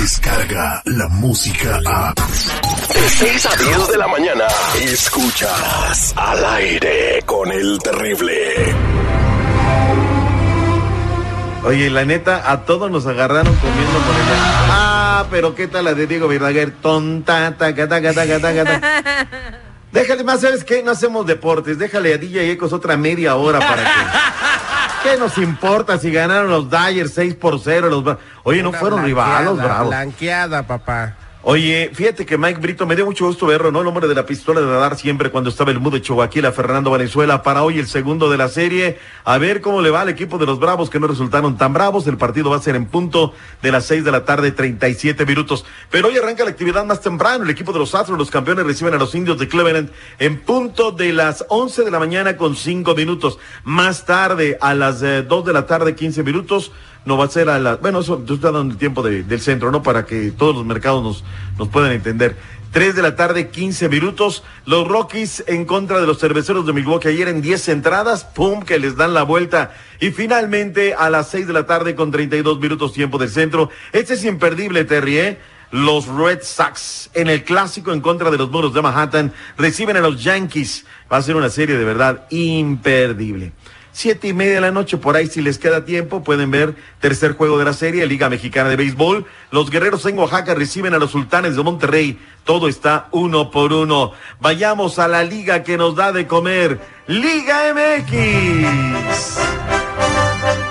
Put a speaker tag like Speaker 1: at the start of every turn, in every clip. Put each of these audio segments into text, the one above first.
Speaker 1: llega la música a...
Speaker 2: De 6 a 10 de la mañana, escuchas al aire con el terrible.
Speaker 3: Oye, la neta, a todos nos agarraron comiendo morena. Ah, pero ¿qué tal la de Diego Verdaguer? Tonta, taca, taca, taca, taca, taca. Déjale más, ¿sabes qué? No hacemos deportes. Déjale a DJ Ecos otra media hora para que... ¿Qué nos importa si ganaron los Dyers 6 por 0? Los... Oye, no
Speaker 4: Una
Speaker 3: fueron rivalos, bravos.
Speaker 4: Blanqueada, papá.
Speaker 3: Oye, fíjate que Mike Brito me dio mucho gusto verlo, ¿no? El hombre de la pistola de radar siempre cuando estaba el mudo Chihuahua, Fernando Venezuela, para hoy el segundo de la serie. A ver cómo le va al equipo de los Bravos que no resultaron tan bravos. El partido va a ser en punto de las 6 de la tarde, 37 minutos. Pero hoy arranca la actividad más temprano. El equipo de los Astros, los campeones, reciben a los indios de Cleveland en punto de las 11 de la mañana con 5 minutos. Más tarde, a las eh, 2 de la tarde, 15 minutos no va a ser a la, bueno, eso estás dando el tiempo de- del centro, ¿no? Para que todos los mercados nos, nos puedan entender. 3 de la tarde, 15 minutos. Los Rockies en contra de los cerveceros de Milwaukee ayer en 10 entradas, pum, que les dan la vuelta. Y finalmente a las 6 de la tarde con 32 minutos tiempo del centro. Este es imperdible, Terry, ¿eh? Los Red Sox en el clásico en contra de los muros de Manhattan reciben a los Yankees. Va a ser una serie de verdad imperdible. Siete y media de la noche, por ahí si les queda tiempo, pueden ver tercer juego de la serie, Liga Mexicana de Béisbol. Los guerreros en Oaxaca reciben a los sultanes de Monterrey. Todo está uno por uno. Vayamos a la liga que nos da de comer. Liga MX.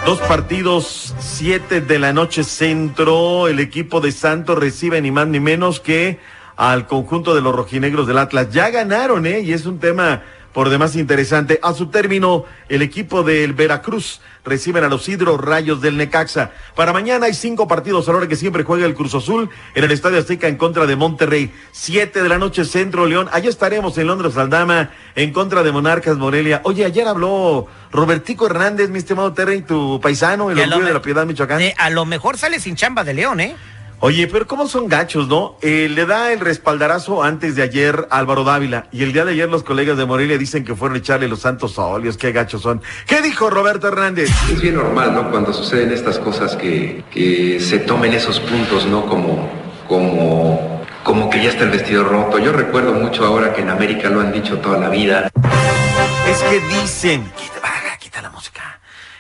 Speaker 3: Dos partidos, siete de la noche centro. El equipo de Santos recibe ni más ni menos que al conjunto de los rojinegros del Atlas. Ya ganaron, ¿eh? Y es un tema por demás interesante. A su término, el equipo del Veracruz reciben a los Hidro Rayos del Necaxa. Para mañana hay cinco partidos a la hora que siempre juega el Cruz Azul en el Estadio Azteca en contra de Monterrey. Siete de la noche Centro León. Allá estaremos en Londres Aldama en contra de Monarcas Morelia. Oye, ayer habló Robertico Hernández, mi estimado Terry, tu paisano, el orgullo de la Piedad Michoacán.
Speaker 5: Eh, a lo mejor sale sin chamba de León, ¿eh?
Speaker 3: Oye, pero ¿cómo son gachos, no? Eh, le da el respaldarazo antes de ayer Álvaro Dávila y el día de ayer los colegas de Morelia dicen que fueron a echarle los santos óleos, qué gachos son. ¿Qué dijo Roberto Hernández?
Speaker 6: Es bien normal, ¿no? Cuando suceden estas cosas que, que se tomen esos puntos, ¿no? Como, como, como que ya está el vestido roto. Yo recuerdo mucho ahora que en América lo han dicho toda la vida.
Speaker 3: Es que dicen, quita, baja, quita la música,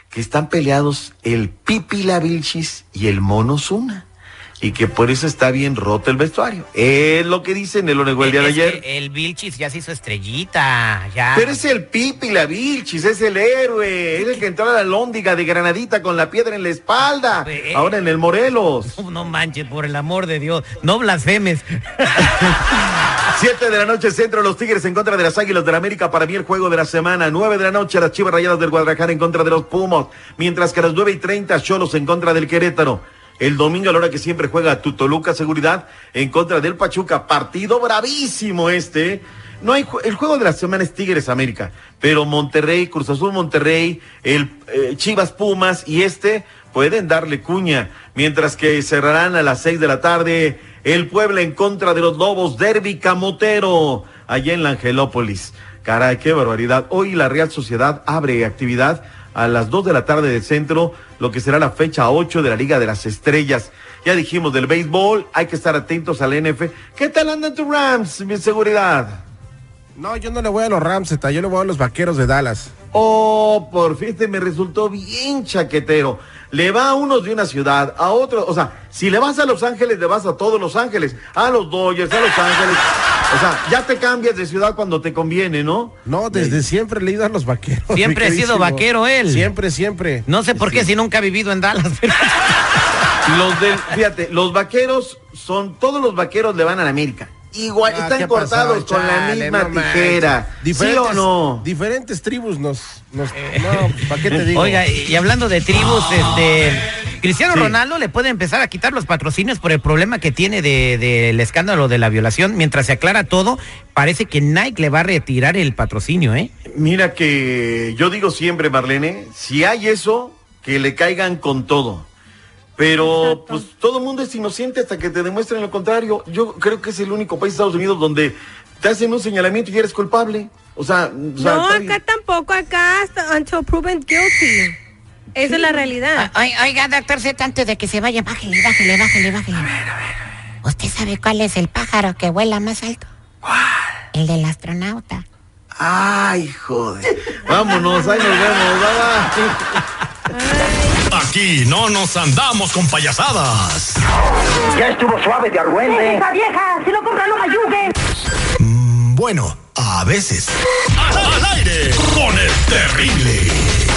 Speaker 3: que están peleados el Pipi la Vilchis y el Mono Zuna. Y que por eso está bien roto el vestuario. Es lo que dicen, él lo negó el día de ayer.
Speaker 5: el Vilchis ya se hizo estrellita, ya.
Speaker 3: Pero es el Pipi, la Vilchis, es el héroe, es el que entró a la lóndiga de Granadita con la piedra en la espalda,
Speaker 5: Eh,
Speaker 3: ahora en el Morelos.
Speaker 5: No, no manches, por el amor de Dios. No blasfemes.
Speaker 3: Siete de la noche, centro, los Tigres en contra de las Águilas del América, para mí el juego de la semana. Nueve de la noche, las Chivas Rayadas del Guadalajara en contra de los Pumas, mientras que a las nueve y treinta, Cholos en contra del Querétaro. El domingo a la hora que siempre juega tu Toluca Seguridad en contra del Pachuca. Partido bravísimo este. No hay el juego de la semana es Tigres América, pero Monterrey, Cruz Azul Monterrey, el eh, Chivas Pumas y este pueden darle cuña, mientras que cerrarán a las seis de la tarde el Puebla en contra de los Lobos, Derby Camotero, allá en la Angelópolis. Caray, qué barbaridad. Hoy la Real Sociedad abre actividad a las 2 de la tarde del centro, lo que será la fecha 8 de la Liga de las Estrellas. Ya dijimos del béisbol, hay que estar atentos al NF. ¿Qué tal andan tus Rams, mi seguridad?
Speaker 4: No, yo no le voy a los Ramseta, yo le voy a los vaqueros de Dallas.
Speaker 3: Oh, por fin este me resultó bien chaquetero. Le va a unos de una ciudad, a otros, o sea, si le vas a Los Ángeles, le vas a todos Los Ángeles, a los Dodgers, a Los Ángeles. O sea, ya te cambias de ciudad cuando te conviene, ¿no?
Speaker 4: No, desde siempre le he ido a los vaqueros.
Speaker 5: Siempre he sido vaquero él.
Speaker 4: Siempre, siempre.
Speaker 5: No sé por qué si nunca ha vivido en Dallas. pero-
Speaker 3: Los del, fíjate, los vaqueros son, todos los vaqueros le van a la América. Igual,
Speaker 4: Ah,
Speaker 3: están
Speaker 4: ¿qué
Speaker 3: cortados
Speaker 4: pasó?
Speaker 3: con la misma
Speaker 4: no
Speaker 3: tijera. ¿Sí o no?
Speaker 4: Diferentes tribus nos... nos no, ¿para qué te digo?
Speaker 5: Oiga, y hablando de tribus, este. Cristiano Ronaldo le puede empezar a quitar los patrocinios por el problema que tiene del de, del escándalo de la violación. Mientras se aclara todo, parece que Nike le va a retirar el patrocinio, ¿eh?
Speaker 3: Mira que yo digo siempre, Marlene, si hay eso, que le caigan con todo. Pero pues todo el mundo es inocente hasta que te demuestren lo contrario. Yo creo que es el único país de Estados Unidos donde te hacen un señalamiento y eres culpable. O sea, o sea,
Speaker 7: No, acá tampoco, acá hasta until proven guilty. Esa es la realidad.
Speaker 5: Oiga, doctor Z, antes de que se vaya, bájele, bájele, bájele, bájele.
Speaker 8: ¿Usted sabe cuál es el pájaro que vuela más alto? El del astronauta.
Speaker 3: Ay, joder. Vámonos, ahí nos vemos. Bye, bye.
Speaker 2: Aquí no nos andamos con payasadas.
Speaker 9: Ya estuvo suave de argüente.
Speaker 10: ¡Esa vieja! ¡Si lo compra, no me ayude!
Speaker 2: Mm, bueno, a veces. Al aire con el terrible.